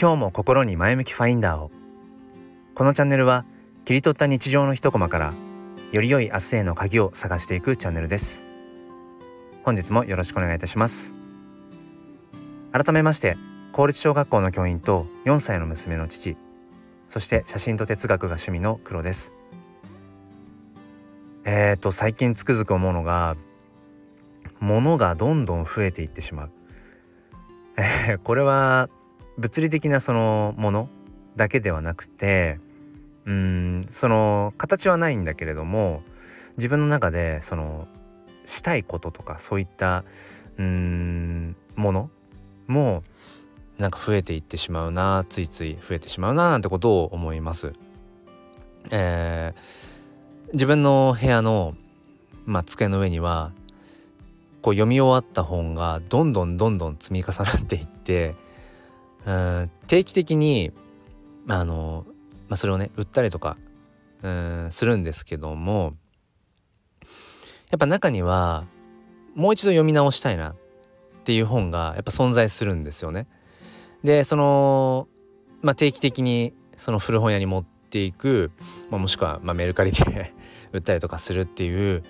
今日も心に前向きファインダーを。このチャンネルは切り取った日常の一コマからより良い明日への鍵を探していくチャンネルです。本日もよろしくお願いいたします。改めまして公立小学校の教員と4歳の娘の父そして写真と哲学が趣味の黒です。えーと最近つくづく思うのが物がどんどん増えていってしまう、え、これは物理的なそのものだけではなくてうんその形はないんだけれども自分の中でそのしたいこととかそういったうんものもなんか増えていってしまうなついつい増えてしまうななんてことを思います。えー、自分の部屋の、まあ、机の上にはこう読み終わった本がどんどんどんどん積み重なっていってうん定期的にあの、まあ、それをね売ったりとかうんするんですけどもやっぱ中にはもう一度読み直したいなっていう本がやっぱ存在するんですよね。でその、まあ、定期的にその古本屋に持っていく、まあ、もしくはまメルカリで 売ったりとかするっていう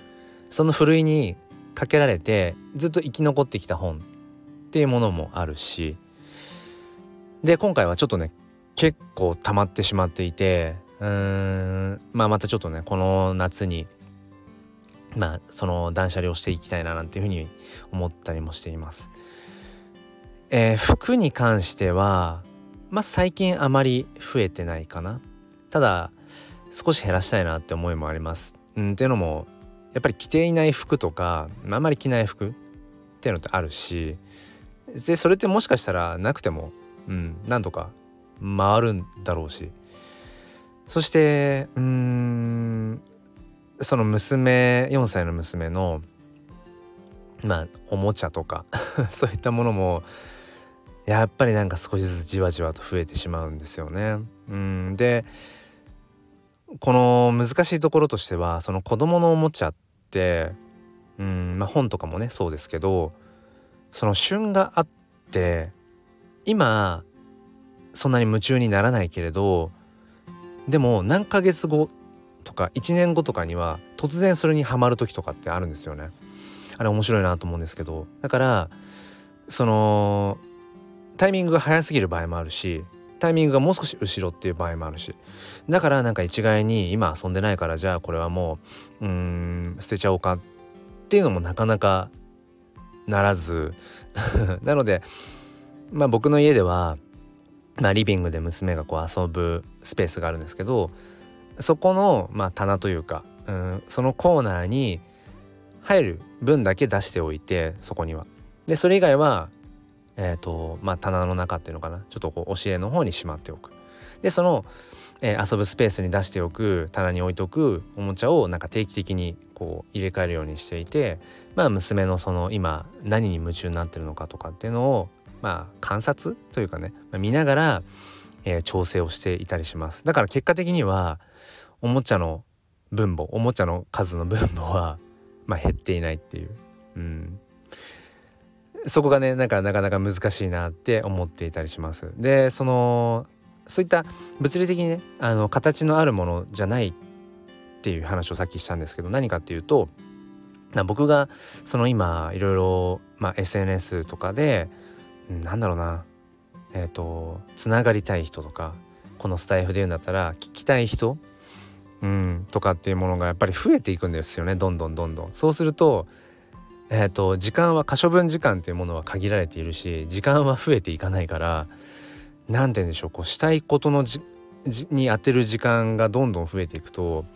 そのふるいにかけられてずっと生き残ってきた本っていうものもあるしで今回はちょっとね結構溜まってしまっていてうーんまあまたちょっとねこの夏にまあその断捨離をしていきたいななんていうふうに思ったりもしています。えー、服に関してはまあ最近あまり増えてないかな。ただ少し減らしたいなって思いもあります。うん、っていうのもやっぱり着ていない服とかあんまり着ない服っていうのってあるしでそれってもしかしたらなくてもうん。なんとか回るんだろうし。そしてうんその娘4歳の娘のまあおもちゃとか そういったものもやっぱりなんか少しずつじわじわと増えてしまうんですよね。うん。でこの難しいところとしてはその子供のおもちゃってうんまあ本とかもねそうですけどその旬があって今そんなに夢中にならないけれどでも何ヶ月後とか1年後とかには突然それにはまる時とかってあるんですよね。あれ面白いなと思うんですけど。だからそのタイミングが早すぎる場合もあるしタイミングがもう少し後ろっていう場合もあるし。だからなんか一概に今遊んでないからじゃあこれはもううん捨てちゃおうかっていうのもなかなかならず。なのでまあ僕の家では、まあ、リビングで娘がこう遊ぶスペースがあるんですけどそこの、まあ、棚というかうんそのコーナーに入る分だけ出しておいてそこには。でそれ以外はえーとまあ、棚の中っていうのかなちょっとこう押し入れの方にしまっておく。でその、えー、遊ぶスペースに出しておく棚に置いとくおもちゃをなんか定期的にこう入れ替えるようにしていて、まあ、娘のその今何に夢中になってるのかとかっていうのを、まあ、観察というかね、まあ、見ながら、えー、調整をしていたりします。だから結果的にはおもちゃの分母おもちゃの数の分母は、まあ、減っていないっていう。うんそこがねなんかなかなか難しいなって思っていたりします。でそのそういった物理的にねあの形のあるものじゃないっていう話をさっきしたんですけど何かっていうと僕がその今いろいろ、SNS とかでなんだろうなえっ、ー、とつながりたい人とかこのスタイフで言うんだったら聞きたい人、うん、とかっていうものがやっぱり増えていくんですよねどんどんどんどん。そうするとえーと、時間は可処分時間っていうものは限られているし時間は増えていかないから何て言うんでしょうこうしたいことのじに当てる時間がどんどん増えていくと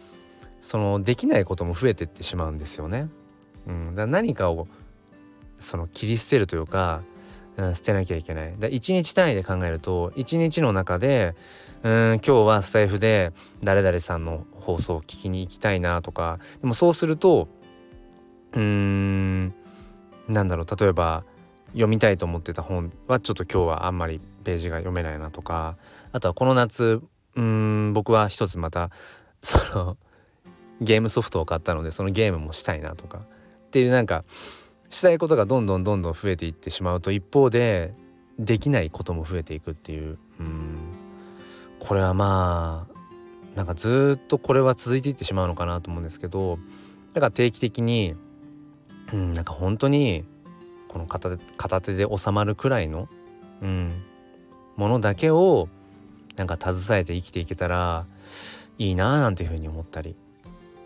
そのできないことも増えてってしまうんですよね。うん、だ何かをその切り捨てるというか、捨てなきゃいけない。だ1日単位で考えると1日の中でうん今日はスタイフで誰々さんの放送を聞きに行きたいなとかでもそうするとうーんなんだろう例えば読みたいと思ってた本はちょっと今日はあんまりページが読めないなとかあとはこの夏うん僕は一つまたそのゲームソフトを買ったのでそのゲームもしたいなとかっていうなんかしたいことがどんどんどんどん増えていってしまうと一方でできないことも増えていくっていう。うん。これはまあなんかずっとこれは続いていってしまうのかなと思うんですけどだから定期的にうんなんか本当にこの片手片手で収まるくらいの、うん、ものだけをなんか携えて生きていけたらいいなあなんていうふうに思ったり。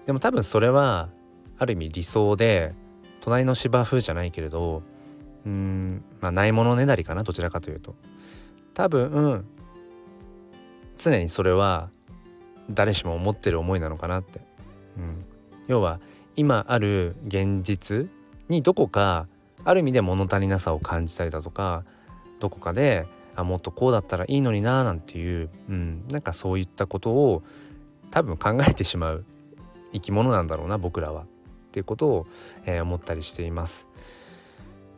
でも多分それはある意味理想で隣の芝生じゃないけれどうんまあないものねだりかなどちらかというと。多分常にそれは誰しも思ってる思いなのかなって、うん、要は今ある現実にどこかある意味で物足りなさを感じたりだとかどこかであもっとこうだったらいいのにななんていう、うん、なんかそういったことを多分考えてしまう生き物なんだろうな僕らは。っていうことを、えー、思ったりしています。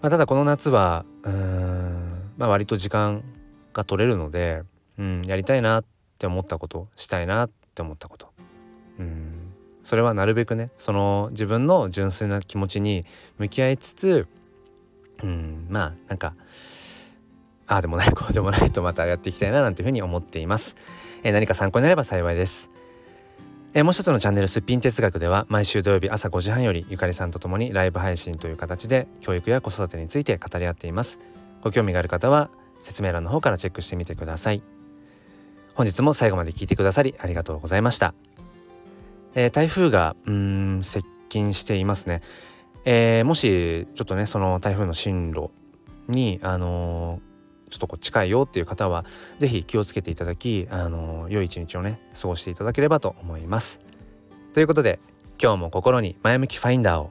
まあ、ただこの夏はうん、まあ、割と時間が取れるので、うん、やりたいなって思ったことしたいなって思ったこと、うん、それはなるべくねその自分の純粋な気持ちに向き合いつつ、うん、まあなんかああでもないこうでもないとまたやっていきたいななんていうふうに思っています。えー、何か参考になれば幸いです。えー、もう一つのチャンネルすっぴん哲学では毎週土曜日朝5時半よりゆかりさんと共にライブ配信という形で教育や子育てについて語り合っています。ご興味がある方は説明欄の方からチェックしてみてください。本日も最後まで聞いてくださりありがとうございました、えー、台風がうん接近していますね、えー、もしちょっとねその台風の進路にあのちょっとこう近いよっていう方は是非気をつけていただきあの良い一日をね過ごしていただければと思います。ということで今日も心に前向きファインダーを